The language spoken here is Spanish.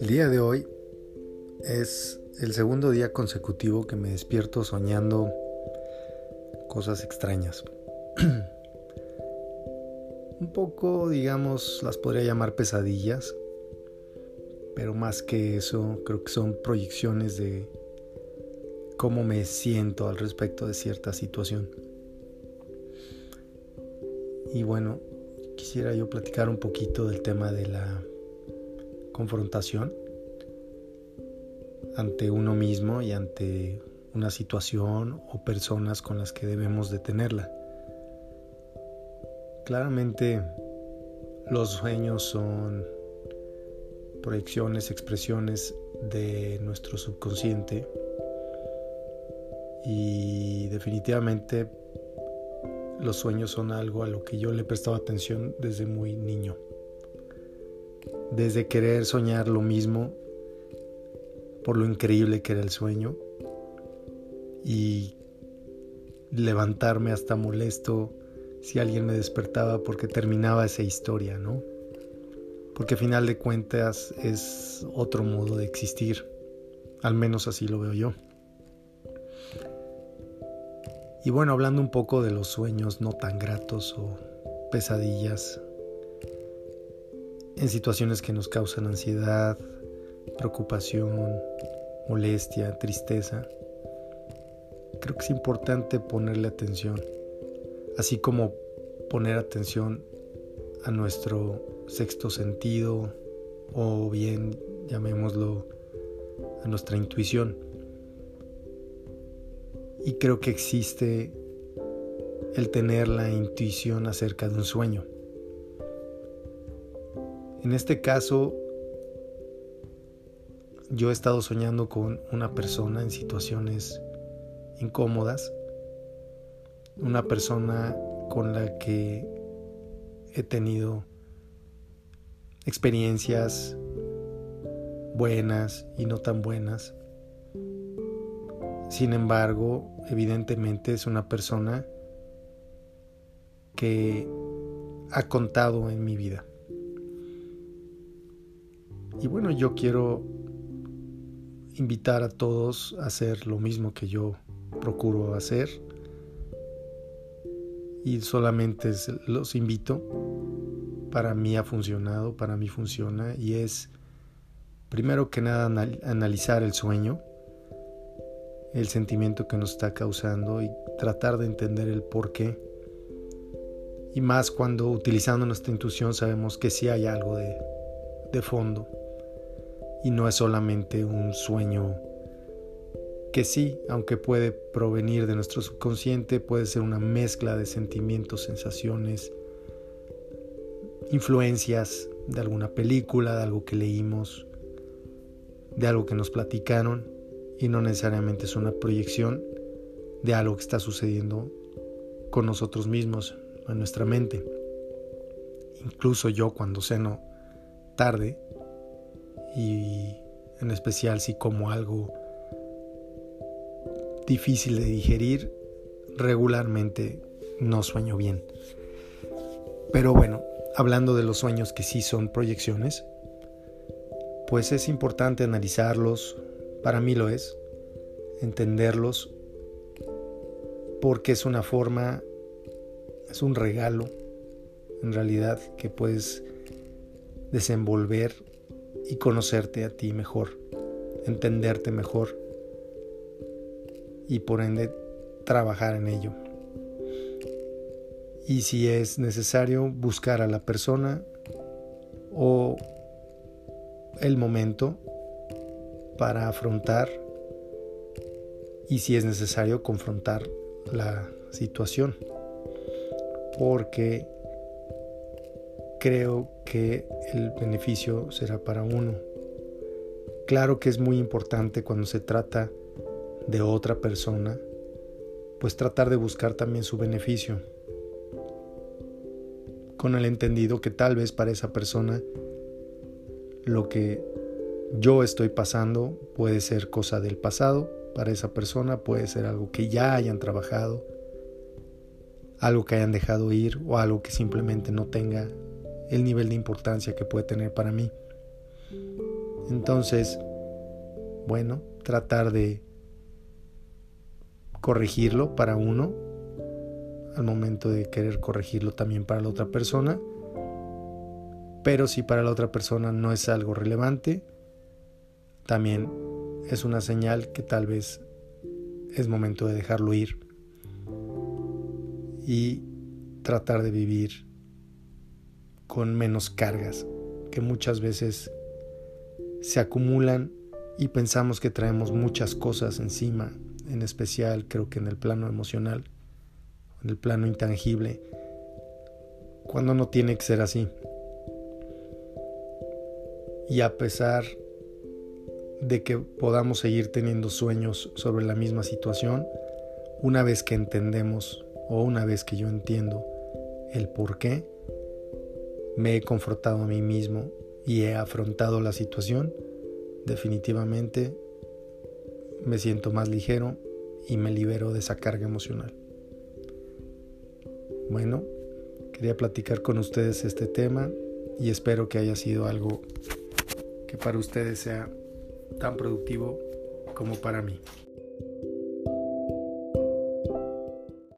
El día de hoy es el segundo día consecutivo que me despierto soñando cosas extrañas. Un poco, digamos, las podría llamar pesadillas, pero más que eso, creo que son proyecciones de cómo me siento al respecto de cierta situación. Y bueno, quisiera yo platicar un poquito del tema de la confrontación ante uno mismo y ante una situación o personas con las que debemos detenerla. Claramente los sueños son proyecciones, expresiones de nuestro subconsciente y definitivamente los sueños son algo a lo que yo le he prestado atención desde muy niño. Desde querer soñar lo mismo por lo increíble que era el sueño y levantarme hasta molesto si alguien me despertaba porque terminaba esa historia, ¿no? Porque a final de cuentas es otro modo de existir, al menos así lo veo yo. Y bueno, hablando un poco de los sueños no tan gratos o pesadillas, en situaciones que nos causan ansiedad, preocupación, molestia, tristeza, creo que es importante ponerle atención, así como poner atención a nuestro sexto sentido o bien llamémoslo a nuestra intuición. Y creo que existe el tener la intuición acerca de un sueño. En este caso, yo he estado soñando con una persona en situaciones incómodas, una persona con la que he tenido experiencias buenas y no tan buenas. Sin embargo, evidentemente es una persona que ha contado en mi vida. Y bueno, yo quiero invitar a todos a hacer lo mismo que yo procuro hacer. Y solamente los invito. Para mí ha funcionado, para mí funciona. Y es, primero que nada, analizar el sueño, el sentimiento que nos está causando y tratar de entender el por qué. Y más cuando utilizando nuestra intuición sabemos que sí hay algo de, de fondo y no es solamente un sueño que sí, aunque puede provenir de nuestro subconsciente, puede ser una mezcla de sentimientos, sensaciones, influencias de alguna película, de algo que leímos, de algo que nos platicaron y no necesariamente es una proyección de algo que está sucediendo con nosotros mismos, en nuestra mente. Incluso yo cuando ceno tarde, y en especial si como algo difícil de digerir, regularmente no sueño bien. Pero bueno, hablando de los sueños que sí son proyecciones, pues es importante analizarlos, para mí lo es, entenderlos, porque es una forma, es un regalo, en realidad, que puedes desenvolver y conocerte a ti mejor, entenderte mejor y por ende trabajar en ello. Y si es necesario buscar a la persona o el momento para afrontar y si es necesario confrontar la situación. Porque creo que el beneficio será para uno. Claro que es muy importante cuando se trata de otra persona, pues tratar de buscar también su beneficio, con el entendido que tal vez para esa persona lo que yo estoy pasando puede ser cosa del pasado, para esa persona puede ser algo que ya hayan trabajado, algo que hayan dejado ir o algo que simplemente no tenga el nivel de importancia que puede tener para mí. Entonces, bueno, tratar de corregirlo para uno, al momento de querer corregirlo también para la otra persona, pero si para la otra persona no es algo relevante, también es una señal que tal vez es momento de dejarlo ir y tratar de vivir con menos cargas que muchas veces se acumulan y pensamos que traemos muchas cosas encima, en especial creo que en el plano emocional, en el plano intangible, cuando no tiene que ser así. Y a pesar de que podamos seguir teniendo sueños sobre la misma situación, una vez que entendemos o una vez que yo entiendo el por qué, me he confrontado a mí mismo y he afrontado la situación, definitivamente me siento más ligero y me libero de esa carga emocional. Bueno, quería platicar con ustedes este tema y espero que haya sido algo que para ustedes sea tan productivo como para mí.